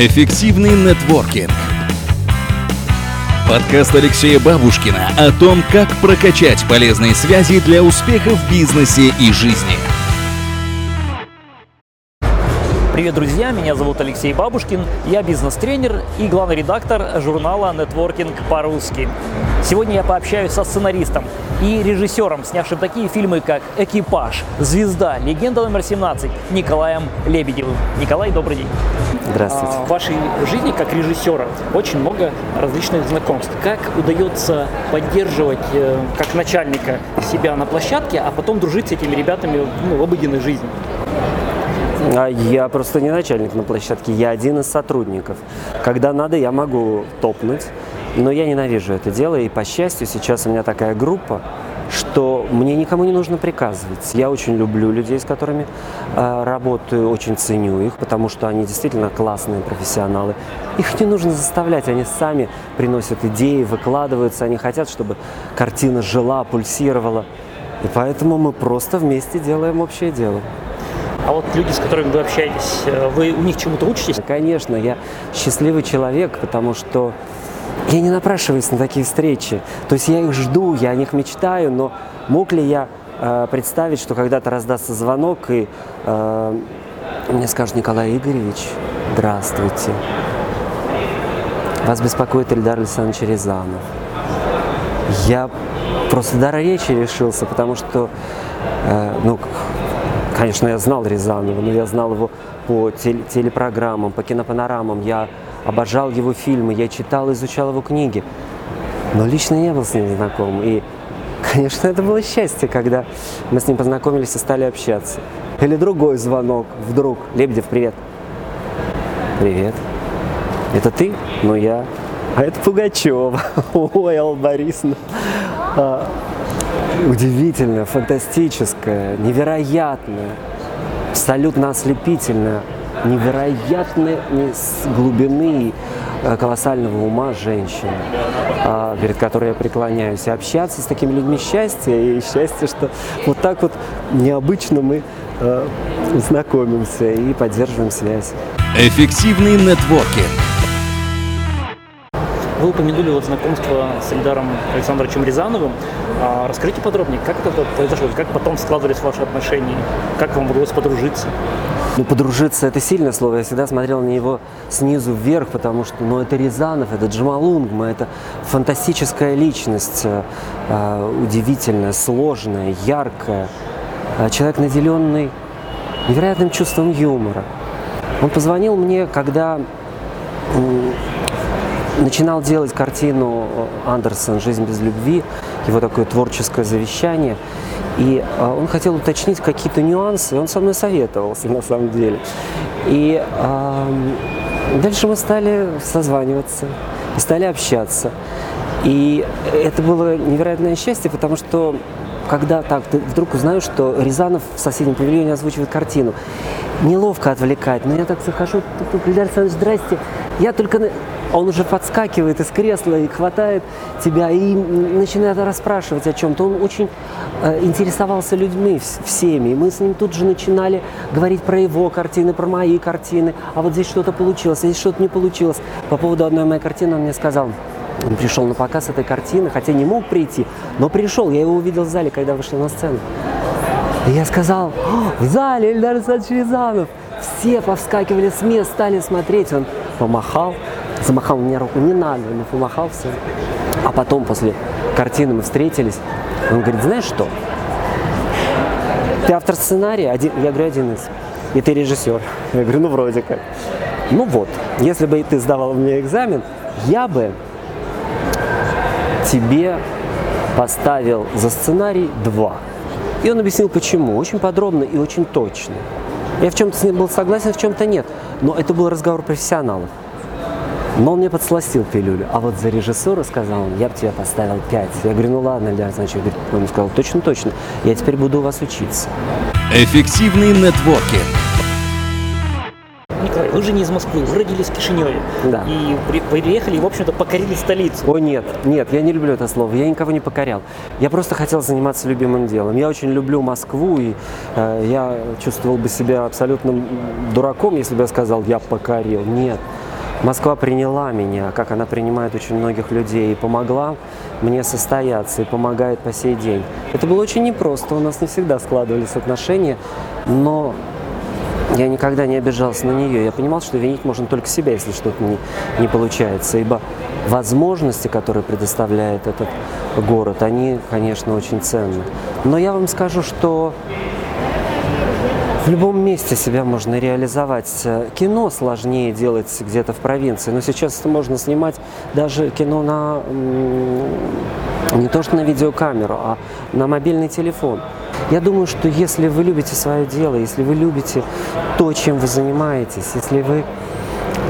Эффективный нетворкинг. Подкаст Алексея Бабушкина о том, как прокачать полезные связи для успеха в бизнесе и жизни. Привет, друзья! Меня зовут Алексей Бабушкин. Я бизнес-тренер и главный редактор журнала «Нетворкинг по-русски». Сегодня я пообщаюсь со сценаристом и режиссером, снявшим такие фильмы, как «Экипаж», «Звезда», «Легенда номер 17» Николаем Лебедевым. Николай, добрый день. Здравствуйте. А, в вашей жизни как режиссера очень много различных знакомств. Как удается поддерживать э, как начальника себя на площадке, а потом дружить с этими ребятами ну, в обыденной жизни? А я просто не начальник на площадке, я один из сотрудников. Когда надо, я могу топнуть, но я ненавижу это дело, и по счастью сейчас у меня такая группа, что мне никому не нужно приказывать. Я очень люблю людей, с которыми э, работаю, очень ценю их, потому что они действительно классные профессионалы. Их не нужно заставлять, они сами приносят идеи, выкладываются, они хотят, чтобы картина жила, пульсировала. И поэтому мы просто вместе делаем общее дело. А вот люди, с которыми вы общаетесь, э, вы у них чему-то учитесь? Конечно, я счастливый человек, потому что я не напрашиваюсь на такие встречи. То есть я их жду, я о них мечтаю, но мог ли я э, представить, что когда-то раздастся звонок и э, мне скажут, Николай Игоревич, здравствуйте. Вас беспокоит Эльдар Александрович Рязанов. Я просто дар речи решился, потому что, э, ну, конечно, я знал Рязанова, но я знал его по теле телепрограммам, по кинопанорамам. Я обожал его фильмы, я читал, изучал его книги. Но лично не был с ним знаком. И, конечно, это было счастье, когда мы с ним познакомились и стали общаться. Или другой звонок вдруг. Лебедев, привет. Привет. Это ты? Ну, я. А это Пугачева. Ой, Алла Борисовна. Удивительная, фантастическая, невероятная, абсолютно ослепительная, невероятной глубины э, колоссального ума женщина, а, перед которой я преклоняюсь. И общаться с такими людьми счастье, и счастье, что вот так вот необычно мы э, знакомимся и поддерживаем связь. Эффективный нетворкинг. Вы упомянули вот знакомство с Эльдаром Александровичем Рязановым. А расскажите подробнее, как это произошло, как потом складывались ваши отношения, как вам удалось подружиться? Ну, подружиться – это сильное слово. Я всегда смотрел на него снизу вверх, потому что, ну, это Рязанов, это Джамалунгма, это фантастическая личность, э, удивительная, сложная, яркая. Э, человек, наделенный невероятным чувством юмора. Он позвонил мне, когда начинал делать картину Андерсон «Жизнь без любви», его такое творческое завещание. И э, он хотел уточнить какие-то нюансы, и он со мной советовался на самом деле. И э, дальше мы стали созваниваться, стали общаться. И это было невероятное счастье, потому что когда так ты вдруг узнаешь, что Рязанов в соседнем павильоне озвучивает картину, неловко отвлекать. Но я так захожу, Ильдар Александрович, здрасте. Я только он уже подскакивает из кресла и хватает тебя и начинает расспрашивать о чем-то. Он очень э, интересовался людьми, всеми. Мы с ним тут же начинали говорить про его картины, про мои картины. А вот здесь что-то получилось, здесь что-то не получилось. По поводу одной моей картины он мне сказал, он пришел на показ этой картины, хотя не мог прийти, но пришел. Я его увидел в зале, когда вышел на сцену. И я сказал, в зале Эльдар Александрович Рязанов. Все повскакивали с мест, стали смотреть. Он помахал, замахал мне руку, не надо, но помахал все. А потом, после картины мы встретились, он говорит, знаешь что? Ты автор сценария? Один, я говорю, один из. И ты режиссер. Я говорю, ну вроде как. Ну вот, если бы ты сдавал мне экзамен, я бы тебе поставил за сценарий два. И он объяснил, почему. Очень подробно и очень точно. Я в чем-то с ним был согласен, в чем-то нет. Но это был разговор профессионалов. Но он мне подсластил пилюлю. А вот за режиссуру, сказал он, я бы тебе поставил 5. Я говорю, ну ладно, Ильдар значит, он сказал, точно, точно, я теперь буду у вас учиться. Эффективный нетворкинг. Николай, вы же не из Москвы, вы родились в Кишиневе. Да. И при, приехали и, в общем-то, покорили столицу. О нет, нет, я не люблю это слово, я никого не покорял. Я просто хотел заниматься любимым делом. Я очень люблю Москву, и э, я чувствовал бы себя абсолютным дураком, если бы я сказал, я покорил. Нет. Москва приняла меня, как она принимает очень многих людей, и помогла мне состояться, и помогает по сей день. Это было очень непросто, у нас не всегда складывались отношения, но я никогда не обижался на нее. Я понимал, что винить можно только себя, если что-то не, не получается. Ибо возможности, которые предоставляет этот город, они, конечно, очень ценны. Но я вам скажу, что в любом месте себя можно реализовать. Кино сложнее делать где-то в провинции, но сейчас можно снимать даже кино на не то что на видеокамеру, а на мобильный телефон. Я думаю, что если вы любите свое дело, если вы любите то, чем вы занимаетесь, если вы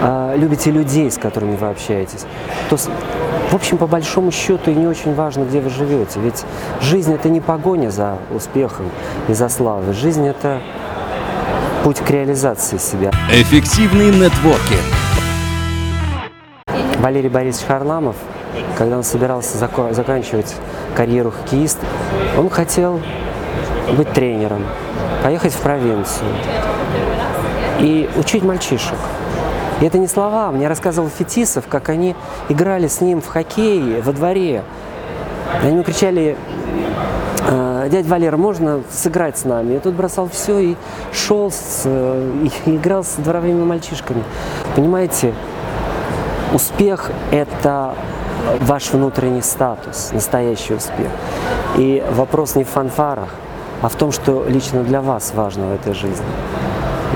э, любите людей, с которыми вы общаетесь, то, в общем, по большому счету и не очень важно, где вы живете. Ведь жизнь это не погоня за успехом и за славой. Жизнь это путь к реализации себя. Эффективный нетворкинг. Валерий Борисович Харламов, когда он собирался заканчивать карьеру хоккеиста, он хотел быть тренером, поехать в провинцию и учить мальчишек. И это не слова, мне рассказывал Фетисов, как они играли с ним в хоккей во дворе. Они кричали, «Э, дядя Валера, можно сыграть с нами? И тот бросал все и шел, с, э, и играл с дворовыми мальчишками. Понимаете, успех – это ваш внутренний статус, настоящий успех. И вопрос не в фанфарах, а в том, что лично для вас важно в этой жизни.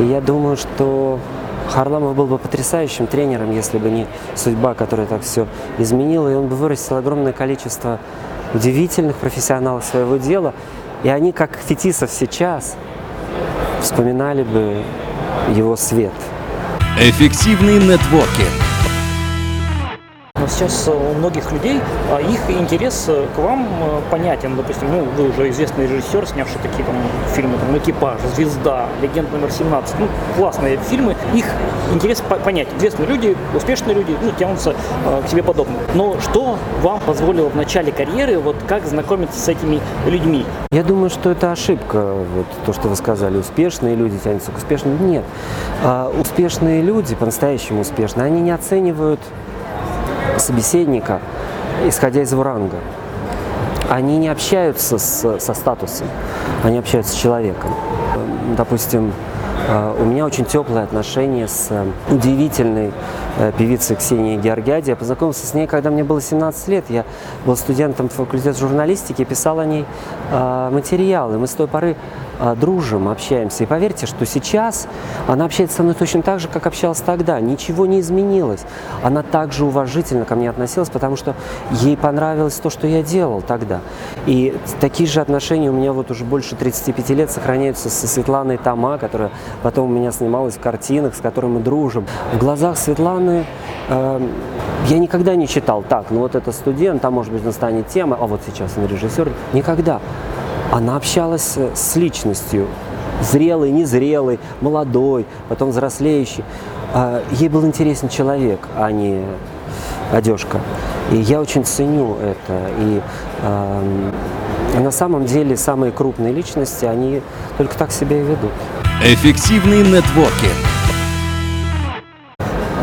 И я думаю, что Харламов был бы потрясающим тренером, если бы не судьба, которая так все изменила, и он бы вырастил огромное количество удивительных профессионалов своего дела, и они, как Фетисов сейчас, вспоминали бы его свет. Эффективный нетворкинг. Но сейчас э, у многих людей а, их интерес э, к вам э, понятен. Допустим, ну, вы уже известный режиссер, снявший такие там фильмы, там, «Экипаж», «Звезда», «Легенд номер 17». Ну, классные фильмы. Их интерес по- понятен. Известные люди, успешные люди, ну, тянутся к себе подобным. Но что вам позволило в начале карьеры, вот как знакомиться с этими людьми? Я думаю, что это ошибка, вот то, что вы сказали, успешные люди тянутся к успешным. Нет. А, успешные люди, по-настоящему успешные, они не оценивают собеседника, исходя из его ранга. Они не общаются с, со статусом, они общаются с человеком. Допустим, э, у меня очень теплые отношения с э, удивительной э, певицей Ксенией Георгиади. Я познакомился с ней, когда мне было 17 лет. Я был студентом факультета журналистики, писал о ней материалы. Мы с той поры дружим, общаемся. И поверьте, что сейчас она общается со мной точно так же, как общалась тогда. Ничего не изменилось. Она также уважительно ко мне относилась, потому что ей понравилось то, что я делал тогда. И такие же отношения у меня вот уже больше 35 лет сохраняются со Светланой Тома, которая потом у меня снималась в картинах, с которой мы дружим. В глазах Светланы э, я никогда не читал так, ну вот это студент, там может быть настанет тема, а вот сейчас он режиссер. Никогда. Она общалась э, с личностью, зрелый, незрелый, молодой, потом взрослеющий. А, Ей был интересен человек, а не одежка. И я очень ценю это. И эм, на самом деле самые крупные личности, они только так себя и ведут. Эффективный нетворкинг.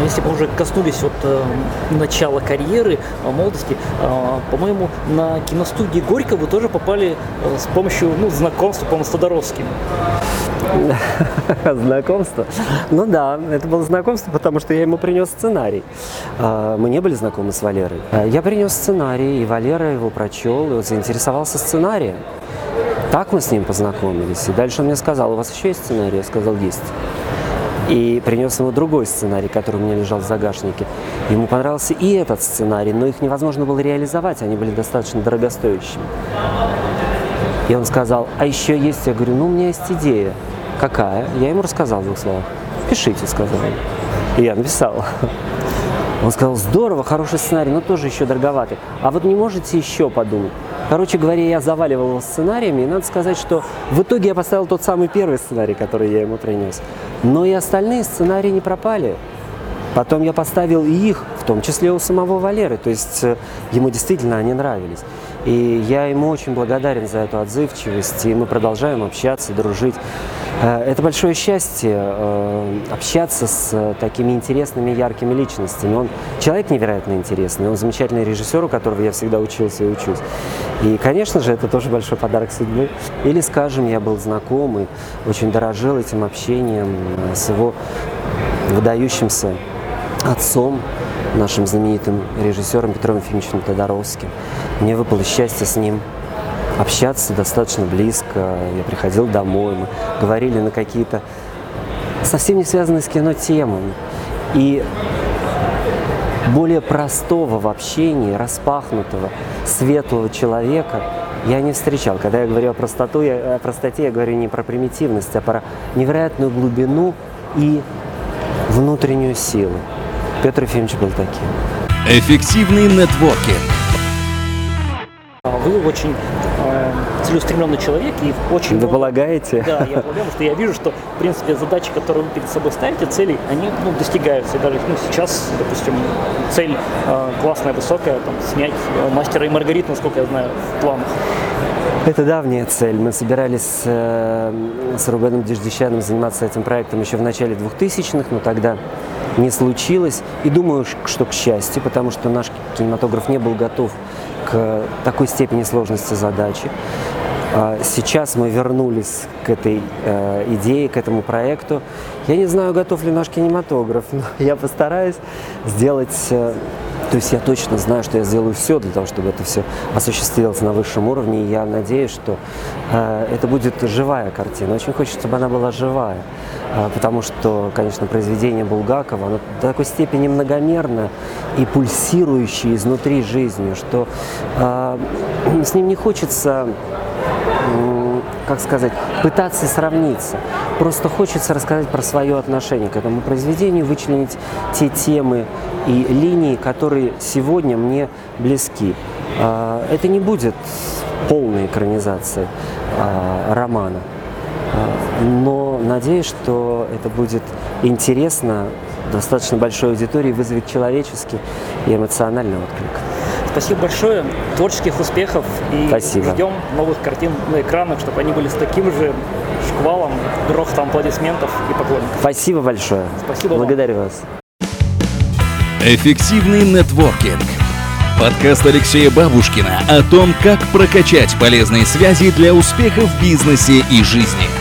Если мы уже коснулись вот э, начала карьеры, э, молодости, э, по-моему, на киностудии Горько вы тоже попали э, с помощью ну, знакомства, по-моему, с Тодоровским. Знакомство? Ну да, это было знакомство, потому что я ему принес сценарий. А, Мы не были знакомы с Валерой. А, Я принес сценарий, и Валера его прочел, и заинтересовался сценарием. Так мы с ним познакомились. И дальше он мне сказал, у вас еще есть сценарий? Я сказал, есть. И принес ему другой сценарий, который у меня лежал в загашнике. Ему понравился и этот сценарий, но их невозможно было реализовать, они были достаточно дорогостоящими. И он сказал, а еще есть, я говорю, ну у меня есть идея. Какая? Я ему рассказал в двух словах. Пишите, сказал он. И я написал. Он сказал, здорово, хороший сценарий, но тоже еще дороговатый. А вот не можете еще подумать? Короче говоря, я заваливал его сценариями, и надо сказать, что в итоге я поставил тот самый первый сценарий, который я ему принес. Но и остальные сценарии не пропали. Потом я поставил и их, в том числе у самого Валеры. То есть э, ему действительно они нравились. И я ему очень благодарен за эту отзывчивость. И мы продолжаем общаться, дружить. Э, это большое счастье э, общаться с такими интересными, яркими личностями. Он человек невероятно интересный, он замечательный режиссер, у которого я всегда учился и учусь. И, конечно же, это тоже большой подарок судьбы. Или, скажем, я был знаком и очень дорожил этим общением с его выдающимся отцом, нашим знаменитым режиссером Петром Ефимовичем Тодоровским. Мне выпало счастье с ним общаться достаточно близко. Я приходил домой, мы говорили на какие-то совсем не связанные с кино темы. И более простого в общении, распахнутого, светлого человека я не встречал. Когда я говорю о, простоту, я, о простоте, я говорю не про примитивность, а про невероятную глубину и внутреннюю силу. Петр Ефимович был таким. Эффективный нетворкинг. Вы очень целеустремленный человек и очень... Вы полагаете? Да, я полагаю, потому что я вижу, что, в принципе, задачи, которые вы перед собой ставите, цели, они ну, достигаются. И даже ну, сейчас, допустим, цель э, классная, высокая, там, снять э, мастера и Маргариту, насколько я знаю, в планах. Это давняя цель. Мы собирались э, с Рубеном Деждещаном заниматься этим проектом еще в начале 2000-х, но тогда не случилось. И думаю, что к счастью, потому что наш кинематограф не был готов к такой степени сложности задачи. А сейчас мы вернулись к этой э, идее, к этому проекту. Я не знаю, готов ли наш кинематограф, но я постараюсь сделать э, то есть я точно знаю, что я сделаю все для того, чтобы это все осуществилось на высшем уровне. И я надеюсь, что э, это будет живая картина. Очень хочется, чтобы она была живая. Э, потому что, конечно, произведение Булгакова, оно до такой степени многомерно и пульсирующее изнутри жизнью, что с ним не хочется как сказать, пытаться сравниться. Просто хочется рассказать про свое отношение к этому произведению, вычленить те темы и линии, которые сегодня мне близки. А, это не будет полной экранизацией а, романа, а, но надеюсь, что это будет интересно достаточно большой аудитории, вызовет человеческий и эмоциональный отклик. Спасибо большое, творческих успехов и Спасибо. ждем новых картин на экранах, чтобы они были с таким же шквалом, грохотом аплодисментов и поклонников. Спасибо большое. Спасибо Благодарю вам. вас. Эффективный нетворкинг. Подкаст Алексея Бабушкина о том, как прокачать полезные связи для успеха в бизнесе и жизни.